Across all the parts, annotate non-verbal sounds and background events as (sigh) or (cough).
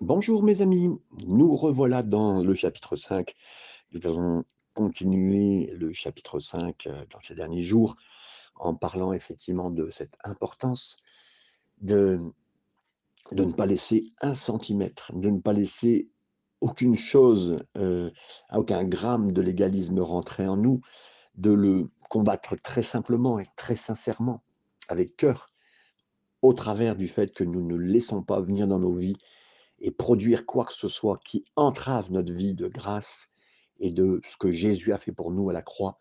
Bonjour mes amis, nous revoilà dans le chapitre 5. Nous allons continuer le chapitre 5 euh, dans ces derniers jours en parlant effectivement de cette importance de, de ne pas laisser un centimètre, de ne pas laisser aucune chose, euh, aucun gramme de légalisme rentrer en nous, de le combattre très simplement et très sincèrement, avec cœur, au travers du fait que nous ne laissons pas venir dans nos vies et produire quoi que ce soit qui entrave notre vie de grâce et de ce que Jésus a fait pour nous à la croix,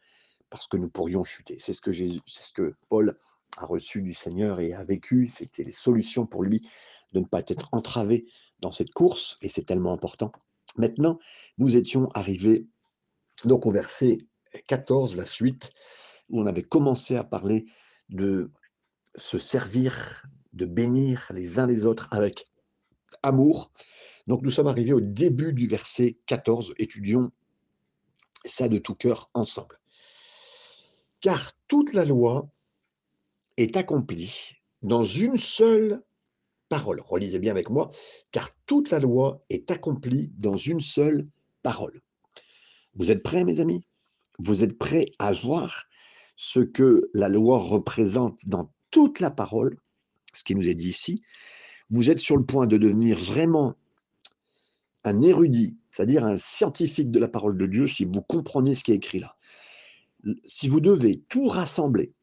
parce que nous pourrions chuter. C'est ce que c'est ce que Paul a reçu du Seigneur et a vécu. C'était les solutions pour lui de ne pas être entravé dans cette course, et c'est tellement important. Maintenant, nous étions arrivés donc au verset 14, la suite, où on avait commencé à parler de se servir, de bénir les uns les autres avec amour. Donc nous sommes arrivés au début du verset 14. Étudions ça de tout cœur ensemble. Car toute la loi est accomplie dans une seule parole. Relisez bien avec moi. Car toute la loi est accomplie dans une seule parole. Vous êtes prêts, mes amis? Vous êtes prêts à voir ce que la loi représente dans toute la parole, ce qui nous est dit ici, vous êtes sur le point de devenir vraiment un érudit, c'est-à-dire un scientifique de la parole de Dieu, si vous comprenez ce qui est écrit là. Si vous devez tout rassembler,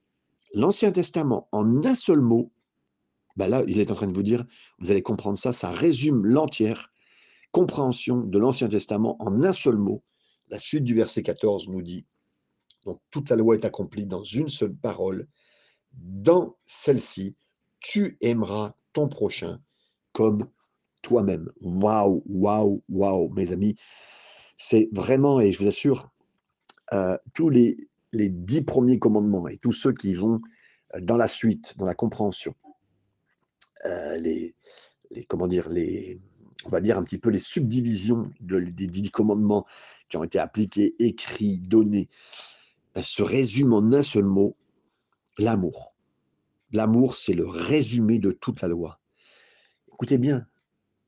l'Ancien Testament en un seul mot, ben là, il est en train de vous dire, vous allez comprendre ça, ça résume l'entière compréhension de l'Ancien Testament en un seul mot. La suite du verset 14 nous dit, donc toute la loi est accomplie dans une seule parole, dans celle-ci, tu aimeras ton prochain comme toi-même. Waouh, waouh, waouh, mes amis. C'est vraiment, et je vous assure, euh, tous les, les dix premiers commandements et tous ceux qui vont euh, dans la suite, dans la compréhension, euh, les, les, comment dire, les, on va dire un petit peu les subdivisions des dix commandements qui ont été appliqués, écrits, donnés, se résument en un seul mot, l'amour. L'amour, c'est le résumé de toute la loi. Écoutez bien,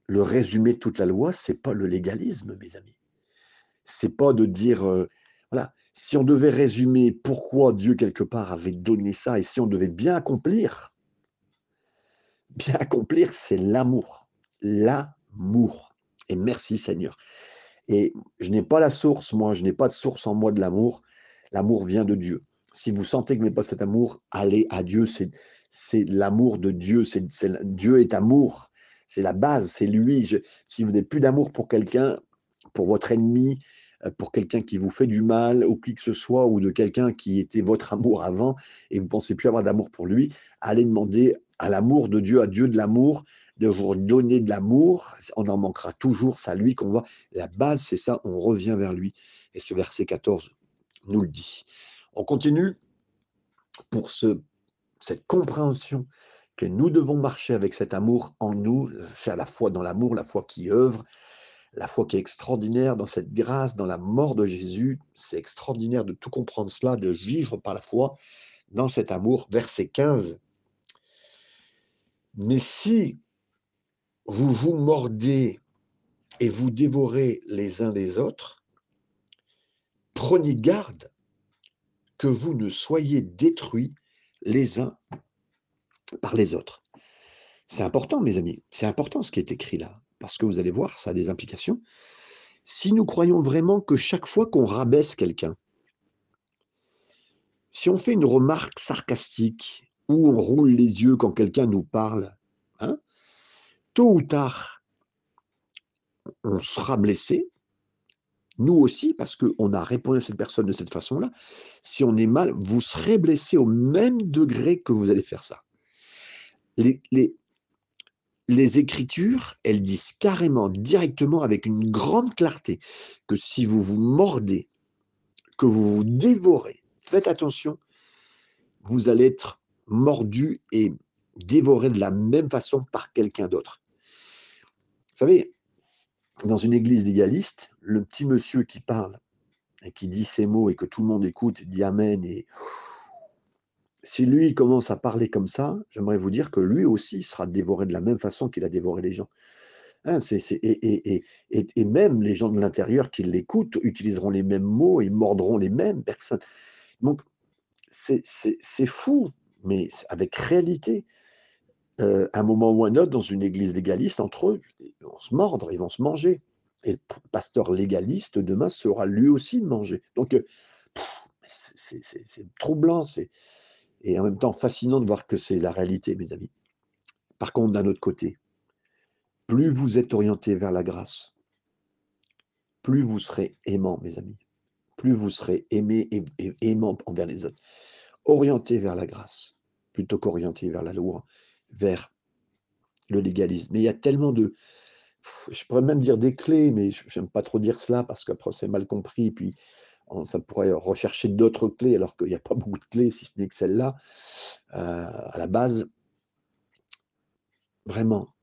le résumé de toute la loi, c'est pas le légalisme, mes amis. C'est pas de dire, euh, voilà, si on devait résumer pourquoi Dieu quelque part avait donné ça et si on devait bien accomplir, bien accomplir, c'est l'amour. L'amour. Et merci Seigneur. Et je n'ai pas la source, moi, je n'ai pas de source en moi de l'amour. L'amour vient de Dieu. Si vous sentez que vous n'avez pas cet amour, allez à Dieu. C'est l'amour de Dieu. Dieu est amour. C'est la base. C'est lui. si vous n'avez plus d'amour pour quelqu'un, pour votre ennemi, euh, pour quelqu'un qui vous fait du mal ou qui que ce soit, ou de quelqu'un qui était votre amour avant et vous pensez plus avoir d'amour pour lui, allez demander à l'amour de Dieu, à Dieu de l'amour, de vous donner de l'amour. On en manquera toujours. C'est à lui qu'on voit. La base, c'est ça. On revient vers lui. Et ce verset 14 nous le dit. On continue pour ce, cette compréhension que nous devons marcher avec cet amour en nous, faire la foi dans l'amour, la foi qui œuvre, la foi qui est extraordinaire dans cette grâce, dans la mort de Jésus. C'est extraordinaire de tout comprendre cela, de vivre par la foi dans cet amour. Verset 15. Mais si vous vous mordez et vous dévorez les uns les autres, prenez garde que vous ne soyez détruits les uns par les autres. C'est important, mes amis, c'est important ce qui est écrit là, parce que vous allez voir, ça a des implications. Si nous croyons vraiment que chaque fois qu'on rabaisse quelqu'un, si on fait une remarque sarcastique ou on roule les yeux quand quelqu'un nous parle, hein, tôt ou tard, on sera blessé, nous aussi, parce qu'on a répondu à cette personne de cette façon-là, si on est mal, vous serez blessé au même degré que vous allez faire ça. Les, les, Écritures, elles disent carrément, directement, avec une grande clarté, que si vous vous mordez, que vous vous dévorez, faites attention, vous allez être mordu et dévoré de la même façon par quelqu'un d'autre. Vous savez, dans une église légaliste, le petit monsieur qui parle et qui dit ces mots et que tout le monde écoute, dit Amen, et si lui commence à parler comme ça, j'aimerais vous dire que lui aussi sera dévoré de la même façon qu'il a dévoré les gens. Hein, et et même les gens de l'intérieur qui l'écoutent utiliseront les mêmes mots et mordront les mêmes personnes. Donc c'est fou, mais avec réalité. Heu, un moment ou un autre, dans une église légaliste, entre eux, ils vont se mordre, ils vont se manger et le pasteur légaliste, demain, sera lui aussi mangé. Donc heu, c'est troublant, c'est et en même temps fascinant de voir que c'est la réalité, mes amis. Par contre, d'un autre côté, plus vous êtes orientés vers la grâce plus vous serez aimants, mes amis, plus vous serez aimés et aimants envers les autres. Orientés vers la grâce, plutôt qu'orientés vers la loi, vers le légalisme. Mais il y a tellement de je pourrais même dire des clés, mais j'aime pas trop dire cela parce qu'après c'est mal compris, puis on ça pourrait rechercher d'autres clés alors qu'il y a pas (laughs) beaucoup de clés si ce n'est que celle-là, heu, à la base. Vraiment,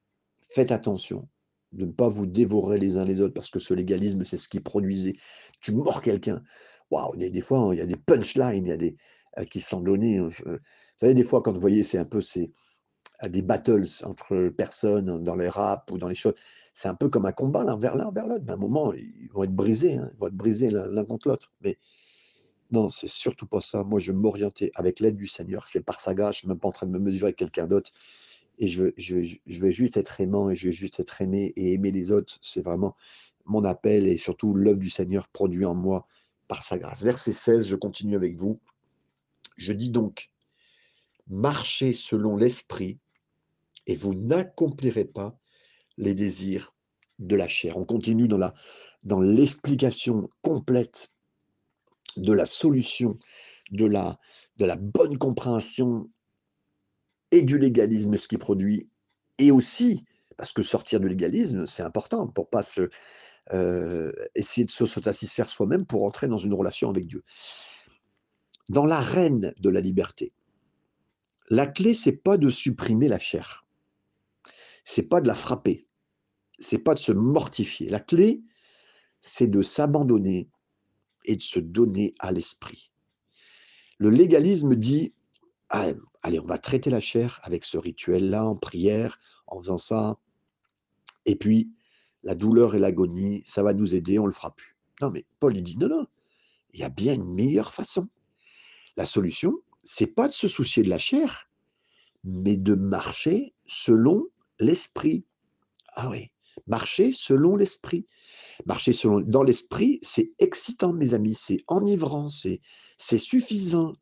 faites attention de ne pas vous dévorer les uns les autres parce que ce légalisme, c'est ce qui produisait. Tu mords quelqu'un, waouh, des des fois, il y a des punchlines, il y a des, heu, qui sont donnés, je vous savez, des fois, quand vous voyez, c'est un peu ces, heu, des battles entre personnes dans les rap ou dans les choses, c'est un peu comme un combat l'un vers l'un vers l'autre. À un moment, ils vont être brisés, hein, ils vont être brisés l'un contre l'autre. Mais non, c'est surtout pas ça. Moi, je veux m'orienter avec l'aide du Seigneur. C'est par sa grâce, je suis même pas en train de me mesurer avec quelqu'un d'autre et je je je veux juste être aimant et je veux juste être aimé et aimer les autres. C'est vraiment mon appel et surtout l'œuvre du Seigneur produit en moi par sa grâce. Verset 16, je continue avec vous. Je dis donc: «Marchez selon l'esprit et vous n'accomplirez pas les désirs de la chair». On continue dans la dans l'explication complète de la solution, de la de la bonne compréhension et du légalisme, ce qu'il produit et aussi parce que sortir du légalisme, c'est important pour pas heu, essayer de se s'auto-satisfaire soi-même pour entrer dans une relation avec Dieu. Dans l'arène de la liberté, la clé, c'est pas de supprimer la chair. C'est pas de la frapper. C'est pas de se mortifier. La clé, c'est de s'abandonner et de se donner à l'esprit. Le légalisme dit: «Ah, allez, on va traiter la chair avec ce rituel-là, en prière, en faisant ça et puis la douleur et l'agonie, ça va nous aider, on le fera plus». Non, mais Paul, il dit: «Non, non, il y a bien une meilleure façon». La solution, c'est pas de se soucier de la chair, mais de marcher selon l'esprit. Ah oui, marcher selon l'esprit. Marcher selon dans l'esprit, c'est excitant, mes amis, c'est enivrant, c'est c'est suffisant,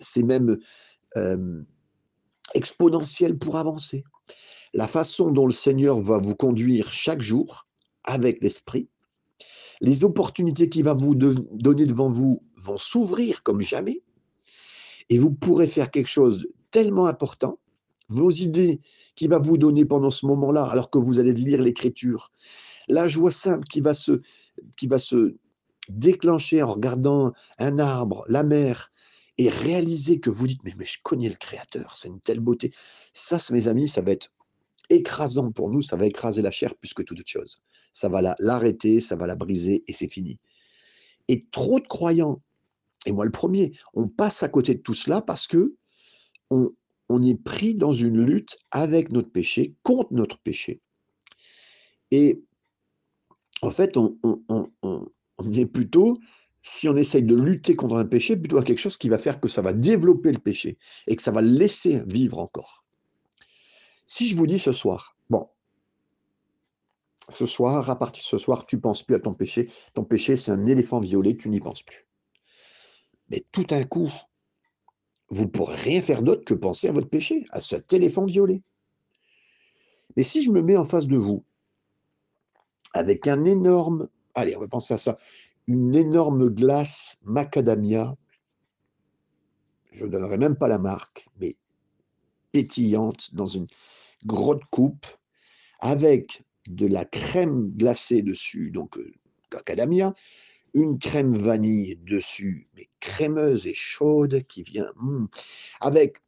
c'est même, exponentiel pour avancer. La façon dont le Seigneur va vous conduire chaque jour avec l'esprit, les opportunités qu'il va vous donner devant vous vont s'ouvrir comme jamais et vous pourrez faire quelque chose tellement important. Vos idées qu'il va vous donner pendant ce moment-là, alors que vous allez lire l'Écriture, la joie simple qui va se qui va se déclencher en regardant un arbre, la mer et réaliser que vous dites: «Mais mais je connais le créateur, c'est une telle beauté». Ça, mes amis, ça va être écrasant pour nous, ça va écraser la chair plus que toute autre chose. Ça va la l'arrêter, ça va la briser et c'est fini. Et trop de croyants, et moi le premier, on passe à côté de tout cela parce qu'on on est pris dans une lutte avec notre péché, contre notre péché. Et en fait, on on on on on est plutôt si on essaye de lutter contre un péché, plutôt à quelque chose qui va faire que ça va développer le péché et que ça va laisser vivre encore. Si je vous dis ce soir, bon ce soir, à partir de ce soir, tu penses plus à ton péché. Ton péché, c'est un éléphant violet, tu n'y penses plus. Mais tout d'un coup, vous ne pourrez rien faire d'autre que penser à votre péché, à cet éléphant violet. Mais si je me mets en face de vous avec un énorme allez, on va penser à ça, une énorme glace macadamia je ne donnerai même pas la marque, mais pétillante dans une grosse coupe avec de la crème glacée dessus, donc heu, macadamia, une crème vanille dessus, mais crémeuse et chaude qui vient, mmh, avec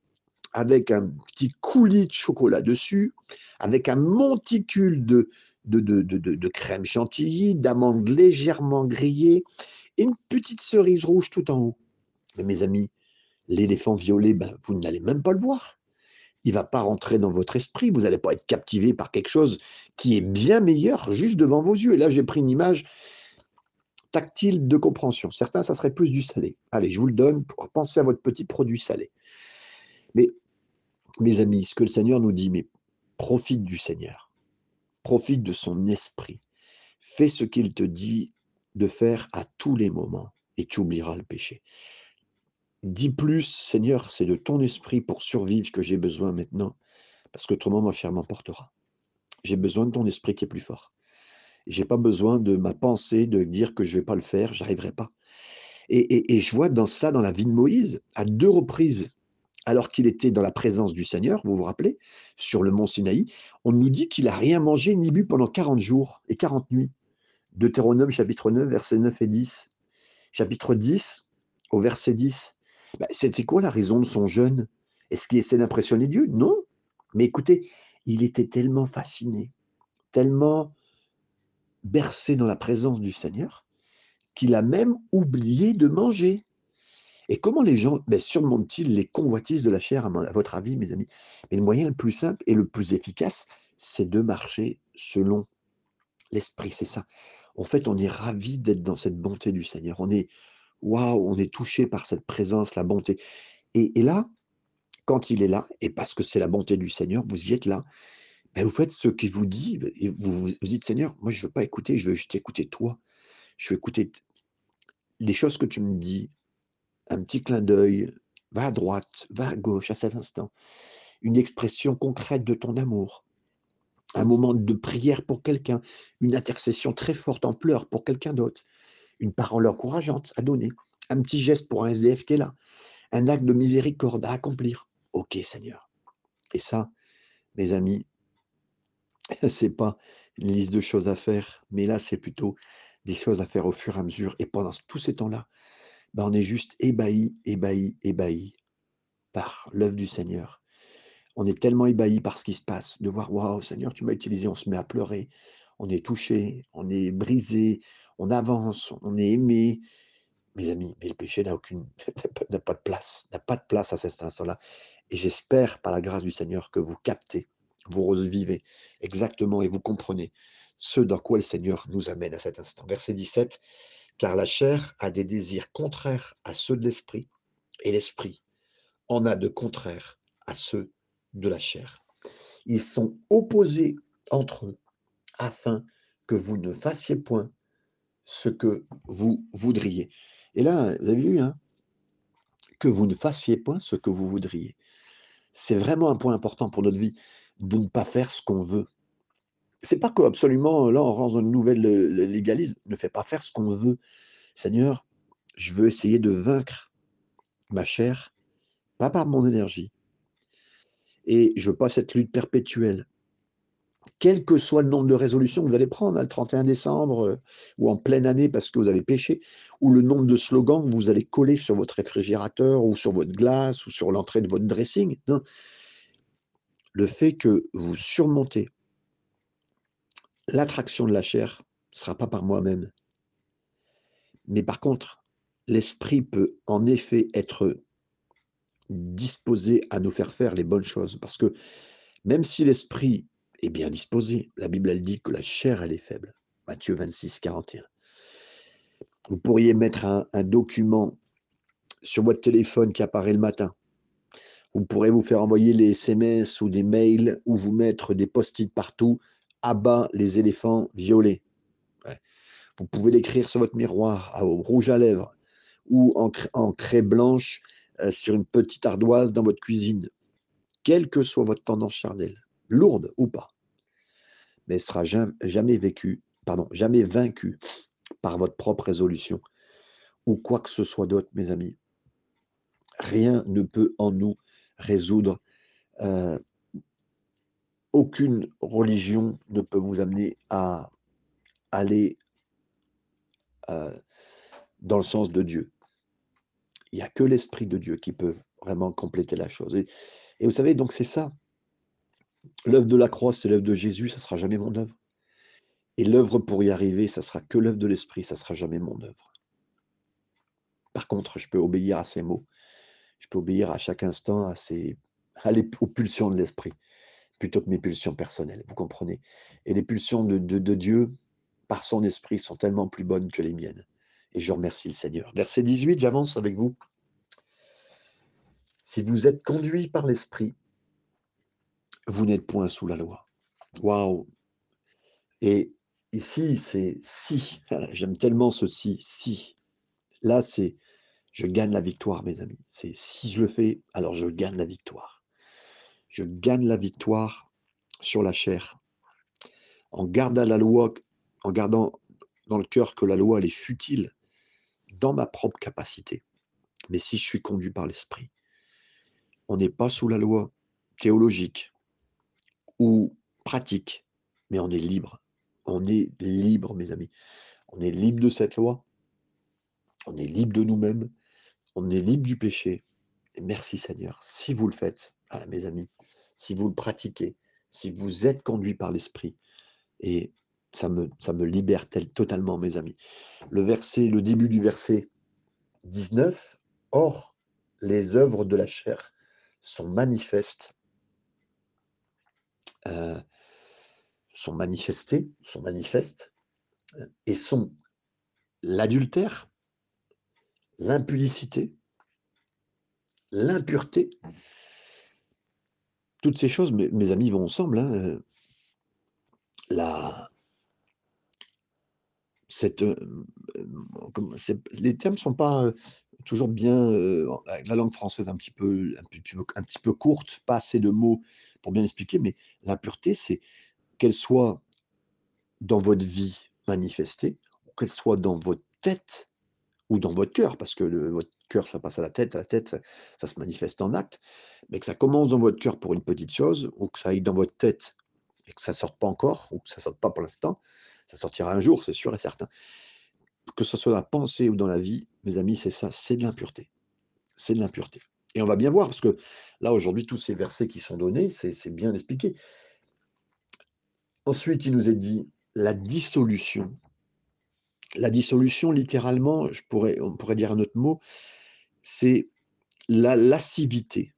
avec un petit coulis de chocolat dessus, avec un monticule de de de de de crème chantilly, d'amandes légèrement grillées et une petite cerise rouge tout en haut. Mais mes amis, l'éléphant violet, ben, vous n'allez même pas le voir. il va pas rentrer dans votre esprit, vous allez pas être captivé par quelque chose qui est bien meilleur juste devant vos yeux. Et là, j'ai pris une image tactile de compréhension. Certains, ça serait plus du salé. Allez, je vous le donne pour penser à votre petit produit salé. Mais, mes amis, ce que le Seigneur nous dit, mais profite du Seigneur. Profite de son esprit. Fais ce qu'il te dit de faire à tous les moments et tu oublieras le péché. Dis plus, Seigneur, c'est de ton esprit pour survivre que j'ai besoin maintenant, parce qu'autrement ma chair m'emportera. J'ai besoin de ton esprit qui est plus fort. J'ai pas besoin de ma pensée de dire que je vais pas le faire, j'arriverai pas. Et, et, je vois dans cela, dans la vie de Moïse, à deux reprises, alors qu'il était dans la présence du Seigneur, vous vous rappelez, sur le mont Sinaï, on nous dit qu'il a rien mangé ni bu pendant 40 jours et 40 nuits. Deutéronome chapitre 9, versets 9 et 10. Chapitre 10, au verset 10. Bah, C'était quoi la raison de son jeûne? Est-ce qu'il essaie d'impressionner Dieu? Non. Mais écoutez, il était tellement fasciné, tellement bercé dans la présence du Seigneur, qu'il a même oublié de manger. Et comment les gens ben, surmontent-ils les convoitises de la chair, à, votre avis, mes amis? Mais le moyen le plus simple et le plus efficace, c'est de marcher selon l'Esprit, c'est ça. En fait, on est ravi d'être dans cette bonté du Seigneur. On est, waouh, on est touché par cette présence, la bonté. Et, là, quand il est là, et parce que c'est la bonté du Seigneur, vous y êtes là, vous faites ce qu'il vous dit, et vous, vous dites, Seigneur, moi je ne veux pas écouter, je veux juste écouter toi. Je veux écouter les choses que tu me dis, un petit clin d'œil, va à droite, va à gauche à cet instant, une expression concrète de ton amour, un moment de prière pour quelqu'un, une intercession très forte en pleurs pour quelqu'un d'autre, une parole encourageante à donner, un petit geste pour un SDF qui est là, un acte de miséricorde à accomplir. Ok Seigneur. Et ça, mes amis, (laughs) c'est pas une liste de choses à faire, mais là, c'est plutôt des choses à faire au fur et à mesure. Et pendant tous ces temps-là, ben, on est juste ébahi, ébahi, ébahi par l'œuvre du Seigneur. On est tellement ébahi par ce qui se passe, de voir, waouh, Seigneur, tu m'as utilisé, on se met à pleurer, on est touché, on est brisé, on avance, on est aimé. Mes amis, mais le péché n'a aucune, (laughs) n'a pas de place, n'a pas de place à cet instant-là. Et j'espère, par la grâce du Seigneur, que vous captez vous revivez exactement et vous comprenez ce dans quoi le Seigneur nous amène à cet instant. Verset 17, car la chair a des désirs contraires à ceux de l'esprit, et l'esprit en a de contraires à ceux de la chair. Ils sont opposés entre eux, afin que vous ne fassiez point ce que vous voudriez. Et là, vous avez vu, hein, que vous ne fassiez point ce que vous voudriez. C'est vraiment un point important pour notre vie de ne pas faire ce qu'on veut. C'est pas que absolument, là, on rentre dans une nouvelle légalisme, ne fait pas faire ce qu'on veut. Seigneur, je veux essayer de vaincre ma chair, pas par mon énergie. Et je veux pas cette lutte perpétuelle. Quel que soit le nombre de résolutions que vous allez prendre, hein, le 31 décembre, euh, ou en pleine année parce que vous avez péché, ou le nombre de slogans que vous allez coller sur votre réfrigérateur, ou sur votre glace, ou sur l'entrée de votre dressing. Non le fait que vous surmontez l'attraction de la chair ne sera pas par moi-même. Mais par contre, l'esprit peut en effet être disposé à nous faire faire les bonnes choses. Parce que même si l'esprit est bien disposé, la Bible elle dit que la chair elle est faible. Matthieu 26, 41. Vous pourriez mettre un, document sur votre téléphone qui apparaît le matin. Vous pourrez vous faire envoyer les SMS ou des mails ou vous mettre des post-it partout. Abat les éléphants violets. Vous pouvez l'écrire sur votre miroir au rouge à lèvres ou en, craie blanche euh, sur une petite ardoise dans votre cuisine. Quelle que soit votre tendance charnelle, lourde ou pas, mais sera jamais, vécu, pardon, jamais vaincu par votre propre résolution ou quoi que ce soit d'autre, mes amis. Rien ne peut en nous résoudre. Euh, aucune religion ne peut vous amener à aller euh, dans le sens de Dieu. Il n'y a que l'Esprit de Dieu qui peut vraiment compléter la chose. Et vous savez, donc c'est ça. L'œuvre de la croix, c'est l'œuvre de Jésus, ça ne sera jamais mon œuvre. Et l'œuvre pour y arriver, ça sera que l'œuvre de l'Esprit, ça ne sera jamais mon œuvre. Par contre, je peux obéir à ses mots, je peux obéir à chaque instant à ses, aux pulsions de l'esprit plutôt que mes pulsions personnelles, vous comprenez Et les pulsions de, de Dieu, par son esprit, sont tellement plus bonnes que les miennes. Et je remercie le Seigneur. Verset 18, j'avance avec vous. Si vous êtes conduit par l'esprit, vous n'êtes point sous la loi. Waouh Et ici, c'est si. (laughs) J'aime tellement ce si, si. Là, c'est je gagne la victoire, mes amis. C'est si je le fais, alors je gagne la victoire. Je gagne la victoire sur la chair. En gardant la loi, en gardant dans le cœur que la loi, elle est futile dans ma propre capacité. Mais si je suis conduit par l'esprit, on n'est pas sous la loi théologique ou pratique, mais on est libre. On est libre, mes amis. On est libre de cette loi. On est libre de nous-mêmes. On est libre du péché. Merci Seigneur. Si vous le faites, mes amis, si vous le pratiquez, si vous êtes conduit par l'Esprit, et ça me, ça me libère totalement, mes amis. Le verset, le début du verset 19, Or, les œuvres de la chair sont manifestes, euh, sont manifestées, sont manifestes, et sont l'adultère, l'impudicité, l'impureté. Toutes ces choses, mes, amis, vont ensemble. Hein. La, cette, euh, les termes ne sont pas toujours bien, la langue française un un, petit peu, un petit peu courte, pas assez de mots pour bien expliquer, mais l'impureté, c'est qu'elle soit dans votre vie manifestée, qu'elle soit dans votre tête ou dans votre cœur, parce que votre cœur, ça passe à la tête, à la tête, ça, se manifeste en acte, mais que ça commence dans votre cœur pour une petite chose, ou que ça aille dans votre tête et que ça ne sorte pas encore, ou que ça ne sorte pas pour l'instant, ça sortira un jour, c'est sûr et certain. Que ce soit dans la pensée ou dans la vie, mes amis, c'est ça, c'est de l'impureté. C'est de l'impureté. Et on va bien voir, parce que là, aujourd'hui, tous ces versets qui sont donnés, c'est bien expliqué. Ensuite, il nous est dit la dissolution la dissolution, littéralement, je pourrais, on pourrait dire un autre mot, c'est la lascivité.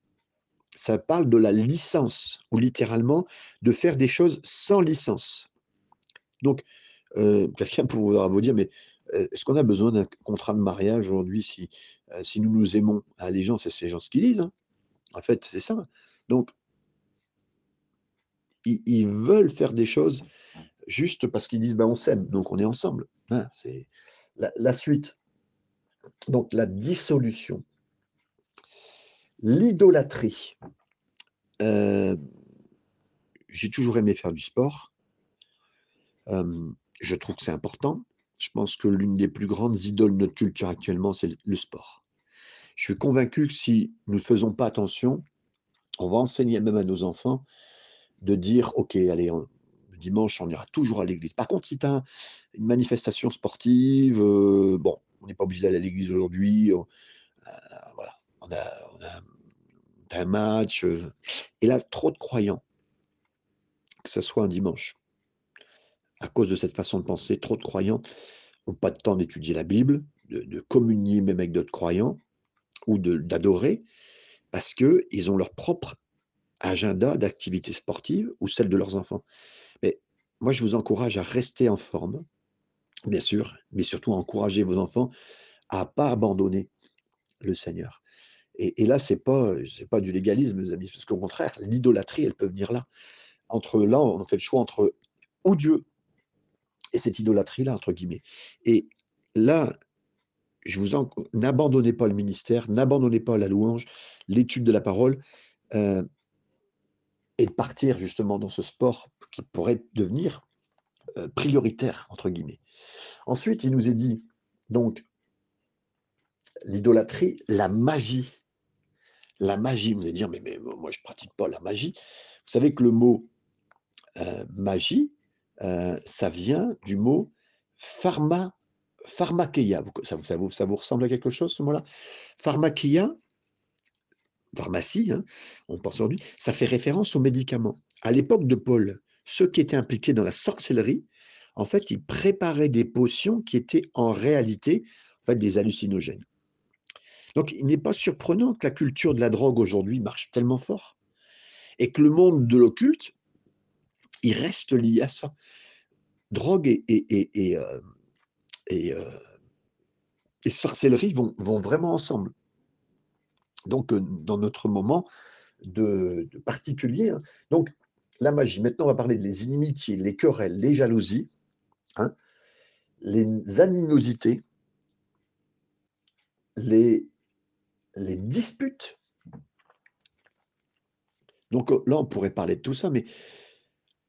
Ça parle de la licence, ou littéralement de faire des choses sans licence. Donc, euh, (laughs) quelqu'un pourra vous dire, mais est-ce qu'on a besoin d'un contrat de mariage aujourd'hui si, euh, nous nous aimons? Ah, Les gens, c'est les gens ce qu'ils disent. Hein. En fait, c'est ça. Donc, ils, veulent faire des choses juste parce qu'ils disent, bah, on s'aime, donc on est ensemble. Hein, c'est la, suite. Donc la dissolution. L'idolâtrie. Euh, j'ai toujours aimé faire du sport. Euh, je trouve que c'est important. Je pense que l'une des plus grandes idoles de notre culture actuellement, c'est le sport. Je suis convaincu que si nous ne faisons pas attention, on va enseigner même à nos enfants de dire, OK, allez, dimanche, on ira toujours à l'église. Par contre, si tu as une manifestation sportive, euh, bon, on n'est pas obligé d'aller à l'église aujourd'hui. Euh, voilà, on a, un match. Euh, et là, trop de croyants, que ce soit un dimanche, à cause de cette façon de penser, trop de croyants n'ont pas de temps d'étudier la Bible, de, communier même avec d'autres croyants, ou d'adorer, parce qu'ils ont leur propre agenda d'activité sportive ou celle de leurs enfants. Moi, je vous encourage à rester en forme, bien sûr, mais surtout à encourager vos enfants à pas abandonner le Seigneur. Et, là, c'est pas c'est pas du légalisme, mes amis, parce qu'au contraire, l'idolâtrie, elle peut venir là. Entre là, on fait le choix entre ou Dieu et cette idolâtrie-là, entre guillemets. Et là, je vous en... n'abandonnez pas le ministère, n'abandonnez pas la louange, l'étude de la parole. Euh, et de partir justement dans ce sport qui pourrait devenir euh, prioritaire, entre guillemets. Ensuite, il nous est dit, donc, l'idolâtrie, la magie. La magie, vous allez dire, mais, mais moi, je ne pratique pas la magie. Vous savez que le mot euh, magie, euh, ça vient du mot pharma, pharmakeia. Ça, vous, ressemble à quelque chose, ce mot-là? Pharmakeia, pharmacie, hein, on pense aujourd'hui, ça fait référence aux médicaments. À l'époque de Paul, ceux qui étaient impliqués dans la sorcellerie, en fait, ils préparaient des potions qui étaient en réalité des hallucinogènes. Donc, il n'est pas surprenant que la culture de la drogue aujourd'hui marche tellement fort. et que le monde de l'occulte, il reste lié à ça. Drogue et, euh, euh, sorcellerie vont, vraiment ensemble. Donc, euh, dans notre moment de, particulier, hein. donc la magie, maintenant on va parler des inimitiés, les querelles, les jalousies, hein, les animosités, les disputes. Donc là, on pourrait parler de tout ça, mais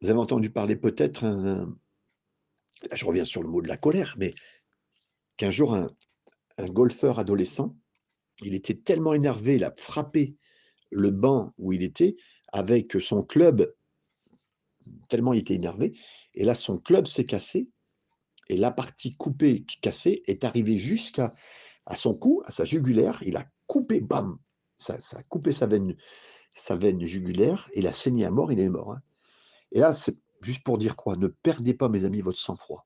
vous avez entendu parler peut-être, je reviens sur le mot de la colère, mais qu'un jour, un, golfeur adolescent, il était tellement énervé, il a frappé le banc où il était avec son club, tellement il était énervé, et là, son club s'est cassé, et la partie coupée, cassée, est arrivée jusqu'à son cou, à sa jugulaire, il a coupé, bam, ça, a coupé sa veine, sa veine jugulaire, il a saigné à mort, il est mort. Hein. Et là, c'est juste pour dire quoi? Ne perdez pas, mes amis, votre sang-froid.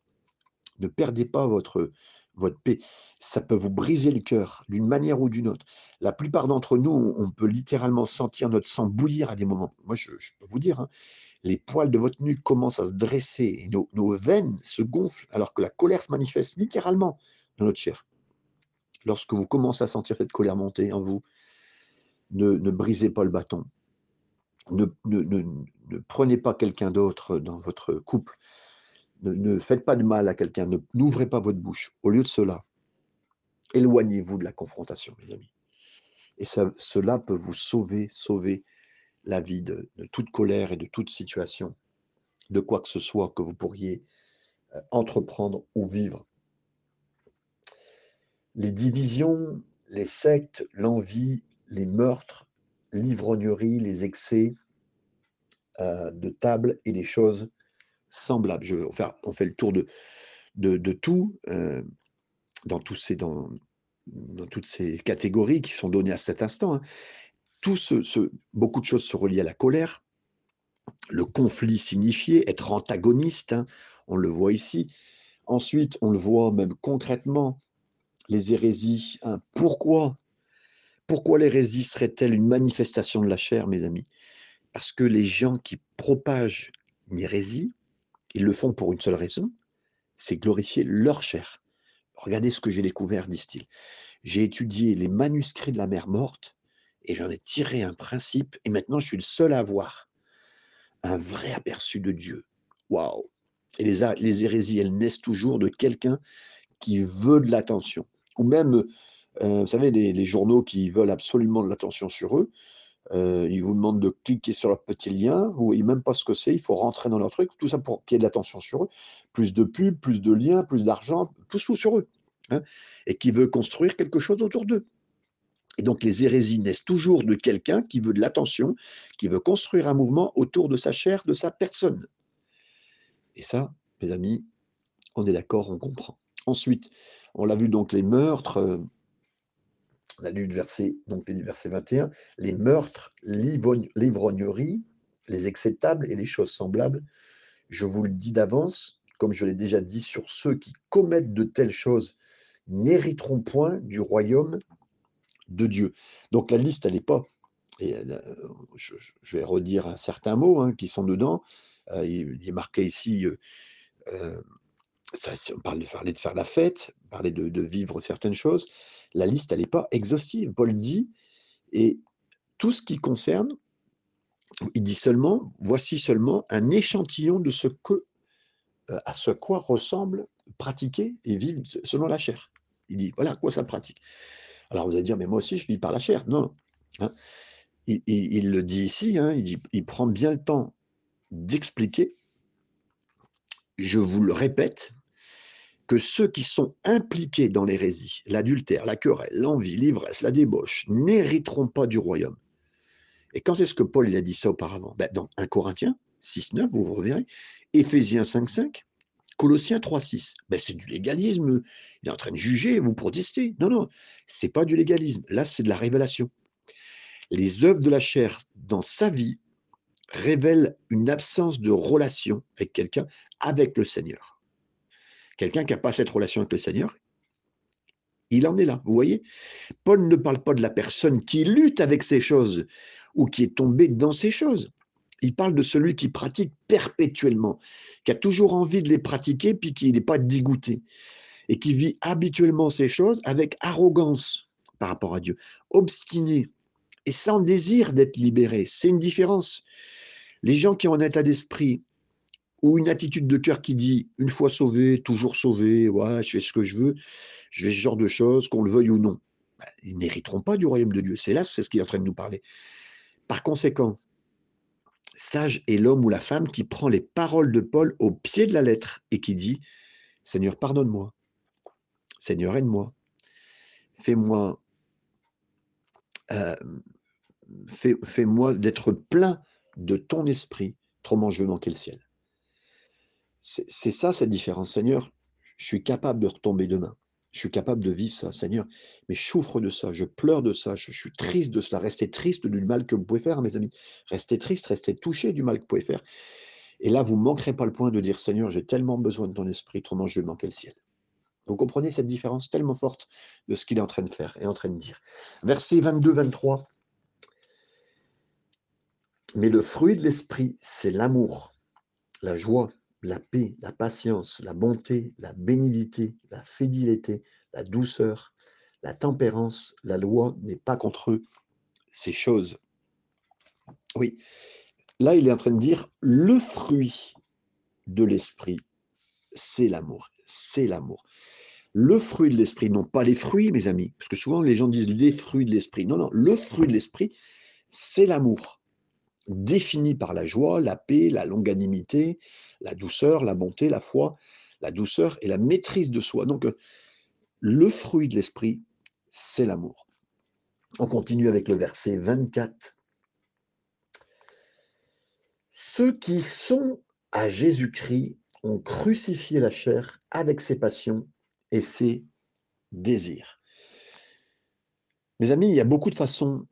Ne perdez pas votre, paix. Ça peut vous briser le cœur d'une manière ou d'une autre. La plupart d'entre nous, on peut littéralement sentir notre sang bouillir à des moments. Moi, je, peux vous dire, hein, les poils de votre nuque commencent à se dresser et nos, veines se gonflent alors que la colère se manifeste littéralement dans notre chair. Lorsque vous commencez à sentir cette colère monter en vous, ne brisez pas le bâton ne, prenez pas quelqu'un d'autre dans votre couple. Ne, faites pas de mal à quelqu'un. N'ouvrez pas votre bouche. Au lieu de cela, éloignez-vous de la confrontation, mes amis. Et cela peut vous sauver, sauver la vie de, toute colère et de toute situation, de quoi que ce soit que vous pourriez euh, entreprendre ou vivre. Les divisions, les sectes, l'envie, les meurtres, l'ivrognerie, les excès euh, de table et des choses semblables. Je, enfin, on fait le tour de, de, tout euh, dans, ces, dans, toutes ces catégories qui sont données à cet instant. Hein. Tout ce, beaucoup de choses se relient à la colère, le conflit signifié, être antagoniste, hein, on le voit ici. Ensuite, on le voit même concrètement, les hérésies. Hein. Pourquoi pourquoi l'hérésie serait-elle une manifestation de la chair, mes amis? Parce que les gens qui propagent une hérésie, ils le font pour une seule raison, c'est glorifier leur chair. Regardez ce que j'ai découvert, disent-ils. J'ai étudié les manuscrits de la mer morte et j'en ai tiré un principe et maintenant je suis le seul à avoir un vrai aperçu de Dieu. Waouh Et les, les hérésies, elles naissent toujours de quelqu'un qui veut de l'attention. Ou même vous savez, les, journaux qui veulent absolument de l'attention sur eux, ils vous demandent de cliquer sur leur petit lien, vous voyez même pas ce que c'est, il faut rentrer dans leur truc, tout ça pour qu'il y ait de l'attention sur eux, plus de pubs, plus de liens, plus d'argent, tout, sur eux, hein, et qui veut construire quelque chose autour d'eux. Et donc les hérésies naissent toujours de quelqu'un qui veut de l'attention, qui veut construire un mouvement autour de sa chair, de sa personne. Et ça, mes amis, on est d'accord, on comprend. Ensuite, on l'a vu donc les meurtres, on a lu le verset, donc les versets 21, les meurtres, l'ivrognerie, les acceptables et les choses semblables. Je vous le dis d'avance, comme je l'ai déjà dit, sur ceux qui commettent de telles choses n'hériteront point du royaume de Dieu. Donc la liste, elle n'est pas. Euh, je, vais redire un certain mot hein, qui sont dedans. Euh, il, est marqué ici. Euh, on parle de de faire la fête, parler de, de vivre certaines choses la liste, elle n'est pas exhaustive. Paul dit, et tout ce qui concerne, il dit seulement, voici seulement un échantillon de ce que, euh, à ce quoi ressemble pratiquer et vivre selon la chair. Il dit, voilà à quoi ça pratique. Alors vous allez dire, mais moi aussi je vis par la chair. Non. Hein. Il, le dit ici, hein, il, il prend bien le temps d'expliquer. Je vous le répète, que ceux qui sont impliqués dans l'hérésie, l'adultère, la querelle, l'envie, l'ivresse, la débauche, n'hériteront pas du royaume. Et quand est-ce que Paul a dit ça auparavant? Ben, Dans 1 Corinthiens 6, 9, vous reverrez, Éphésiens 5, 5, Colossiens 3, 6. Ben, c'est du légalisme. Il est en train de juger, vous protestez. Non, non, c'est pas du légalisme. Là, c'est de la révélation. Les œuvres de la chair dans sa vie révèlent une absence de relation avec quelqu'un, avec le Seigneur. Quelqu'un qui n'a pas cette relation avec le Seigneur, il en est là, vous voyez Paul ne parle pas de la personne qui lutte avec ces choses ou qui est tombée dans ces choses. Il parle de celui qui pratique perpétuellement, qui a toujours envie de les pratiquer, puis qui n'est pas dégoûté, et qui vit habituellement ces choses avec arrogance par rapport à Dieu, obstiné et sans désir d'être libéré. C'est une différence. Les gens qui ont un état d'esprit ou une attitude de cœur qui dit une fois sauvé, toujours sauvé, ouais, je fais ce que je veux, je fais ce genre de choses, qu'on le veuille ou non, ben, ils n'hériteront pas du royaume de Dieu. C'est là, c'est ce qu'il est en train de nous parler. Par conséquent, sage est l'homme ou la femme qui prend les paroles de Paul au pied de la lettre et qui dit Seigneur, pardonne-moi. Seigneur, aide-moi. Fais-moi euh, fais-moi d'être plein de ton esprit, autrement je veux manquer le ciel. C'est ça cette différence. Seigneur, je suis capable de retomber demain. Je suis capable de vivre ça, Seigneur. Mais je souffre de ça, je pleure de ça, je suis triste de cela. Restez triste du mal que vous pouvez faire, mes amis. Restez triste, restez touché du mal que vous pouvez faire. Et là, vous ne manquerez pas le point de dire, Seigneur, j'ai tellement besoin de ton esprit, autrement je vais manquer le ciel. Vous comprenez cette différence tellement forte de ce qu'il est en train de faire et en train de dire. Verset 22-23. Mais le fruit de l'esprit, c'est l'amour, la joie, la paix, la patience, la bonté, la bénignité, la fidélité, la douceur, la tempérance. La loi n'est pas contre eux. Ces choses. Oui. Là, il est en train de dire le fruit de l'esprit, c'est l'amour. C'est l'amour. Le fruit de l'esprit, non pas les fruits, mes amis, parce que souvent les gens disent les fruits de l'esprit. Non, non, le fruit de l'esprit, c'est l'amour défini par la joie, la paix, la longanimité, la douceur, la bonté, la foi, la douceur et la maîtrise de soi. Donc, le fruit de l'esprit, c'est l'amour. On continue avec le verset 24. Ceux qui sont à Jésus-Christ ont crucifié la chair avec ses passions et ses désirs. Mes amis, il y a beaucoup de façons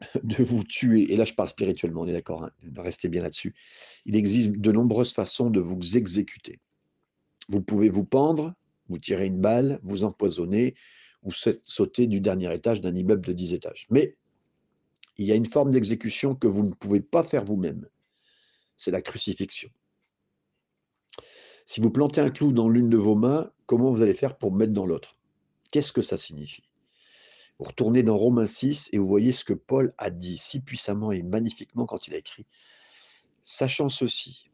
(laughs) de vous tuer, et là je parle spirituellement, on est d'accord, hein, restez bien là-dessus, il existe de nombreuses façons de vous exécuter. Vous pouvez vous pendre, vous tirer une balle, vous empoisonner, ou sauter du dernier étage d'un immeuble de 10 étages. Mais il y a une forme d'exécution que vous ne pouvez pas faire vous-même. C'est la crucifixion. Si vous plantez un clou dans l'une de vos mains, comment vous allez faire pour mettre dans l'autre? Qu'est-ce que ça signifie? Vous retournez dans Romains 6 et vous voyez ce que Paul a dit si puissamment et magnifiquement quand il a écrit. Sachant ceci,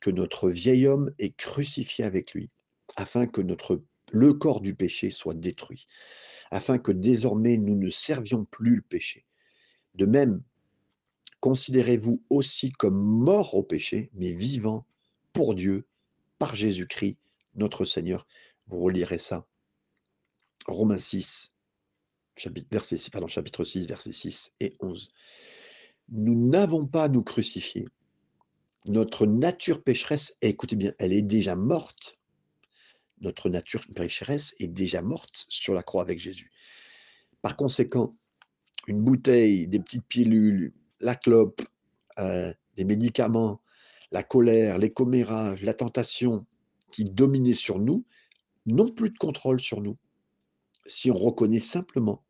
que notre vieil homme est crucifié avec lui, afin que notre, le corps du péché soit détruit, afin que désormais nous ne servions plus le péché. De même, considérez-vous aussi comme morts au péché, mais vivants pour Dieu, par Jésus-Christ, notre Seigneur. Vous relirez ça. Romains 6, chapitre, verset, pardon, chapitre 6, versets 6 et 11. Nous n'avons pas à nous crucifier. Notre nature pécheresse, écoutez bien, elle est déjà morte. Notre nature pécheresse est déjà morte sur la croix avec Jésus. Par conséquent, une bouteille, des petites pilules, la clope, euh, des médicaments, la colère, les commérages, la tentation qui dominaient sur nous, n'ont plus de contrôle sur nous si on reconnaît simplement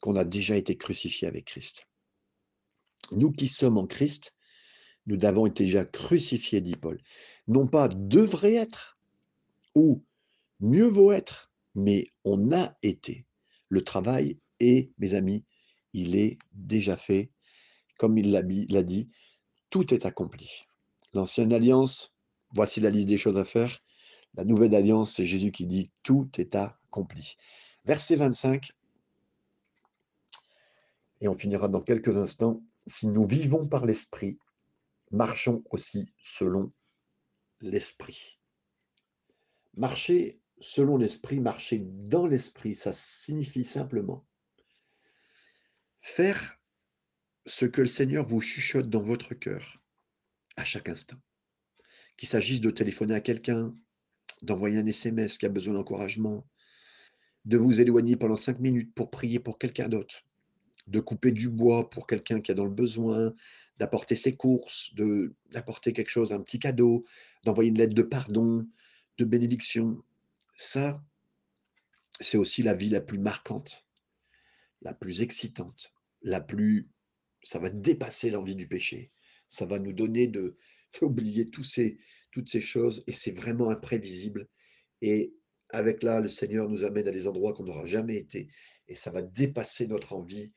qu'on a déjà été crucifié avec Christ. Nous qui sommes en Christ, nous avons été déjà crucifiés, dit Paul. Non pas devrait être ou mieux vaut être, mais on a été. Le travail est, mes amis, il est déjà fait. Comme il l'a dit, tout est accompli. L'ancienne alliance, voici la liste des choses à faire. La nouvelle alliance, c'est Jésus qui dit tout est accompli. Verset 25, et on finira dans quelques instants. Si nous vivons par l'Esprit, marchons aussi selon l'Esprit. Marcher selon l'Esprit, marcher dans l'Esprit, ça signifie simplement faire ce que le Seigneur vous chuchote dans votre cœur à chaque instant. Qu'il s'agisse de téléphoner à quelqu'un, d'envoyer un SMS qui a besoin d'encouragement, de vous éloigner pendant cinq minutes pour prier pour quelqu'un d'autre, de couper du bois pour quelqu'un qui a dans le besoin, d'apporter ses courses, de d'apporter quelque chose, un petit cadeau, d'envoyer une lettre de pardon, de bénédiction. Ça, c'est aussi la vie la plus marquante, la plus excitante, la plus... Ça va dépasser l'envie du péché. Ça va nous donner de (laughs) d'oublier tous ces toutes ces choses et c'est vraiment imprévisible et avec là, le Seigneur nous amène à des endroits qu'on n'aura jamais été et ça va dépasser notre envie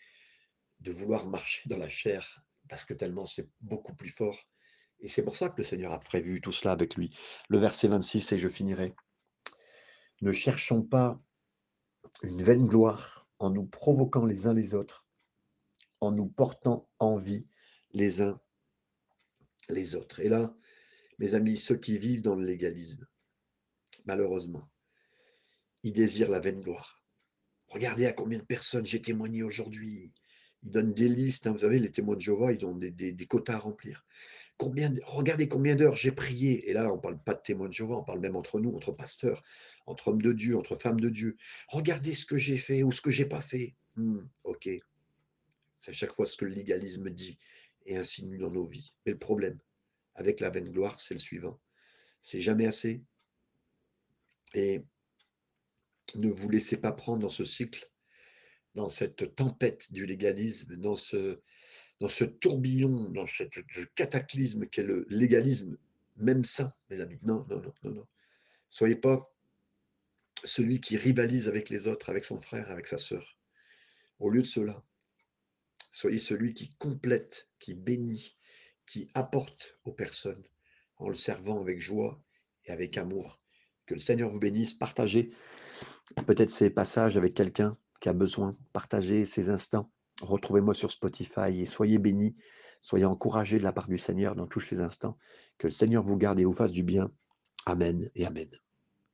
de vouloir marcher dans la chair parce que tellement c'est beaucoup plus fort et c'est pour ça que le Seigneur a prévu tout cela avec lui. Le verset 26 et je finirai. Ne cherchons pas une vaine gloire en nous provoquant les uns les autres, en nous portant envie les uns les autres. Et là, mes amis, ceux qui vivent dans le légalisme, malheureusement, ils désirent la vaine gloire. Regardez à combien de personnes j'ai témoigné aujourd'hui. Ils donnent des listes, hein, vous savez, les témoins de Jéhovah, ils ont des, quotas à remplir. Regardez combien d'heures j'ai prié. Et là, on ne parle pas de témoins de Jéhovah, on parle même entre nous, entre pasteurs, entre hommes de Dieu, entre femmes de Dieu. Regardez ce que j'ai fait ou ce que j'ai pas fait. Hmm, ok. C'est à chaque fois ce que le légalisme dit et insinue dans nos vies. Mais le problème avec la vaine gloire, c'est le suivant. C'est jamais assez. Et ne vous laissez pas prendre dans ce cycle, dans cette tempête du légalisme, dans ce, dans ce tourbillon, dans ce cataclysme qu'est le légalisme, même ça, mes amis. Non, non, non, non, non. Soyez pas celui qui rivalise avec les autres, avec son frère, avec sa sœur. Au lieu de cela, soyez celui qui complète, qui bénit, qui apporte aux personnes en le servant avec joie et avec amour. Que le Seigneur vous bénisse. Partagez peut-être ces passages avec quelqu'un qui a besoin. Partagez ces instants. Retrouvez-moi sur Spotify et soyez bénis, soyez encouragés de la part du Seigneur dans tous ces instants. Que le Seigneur vous garde et vous fasse du bien. Amen et Amen.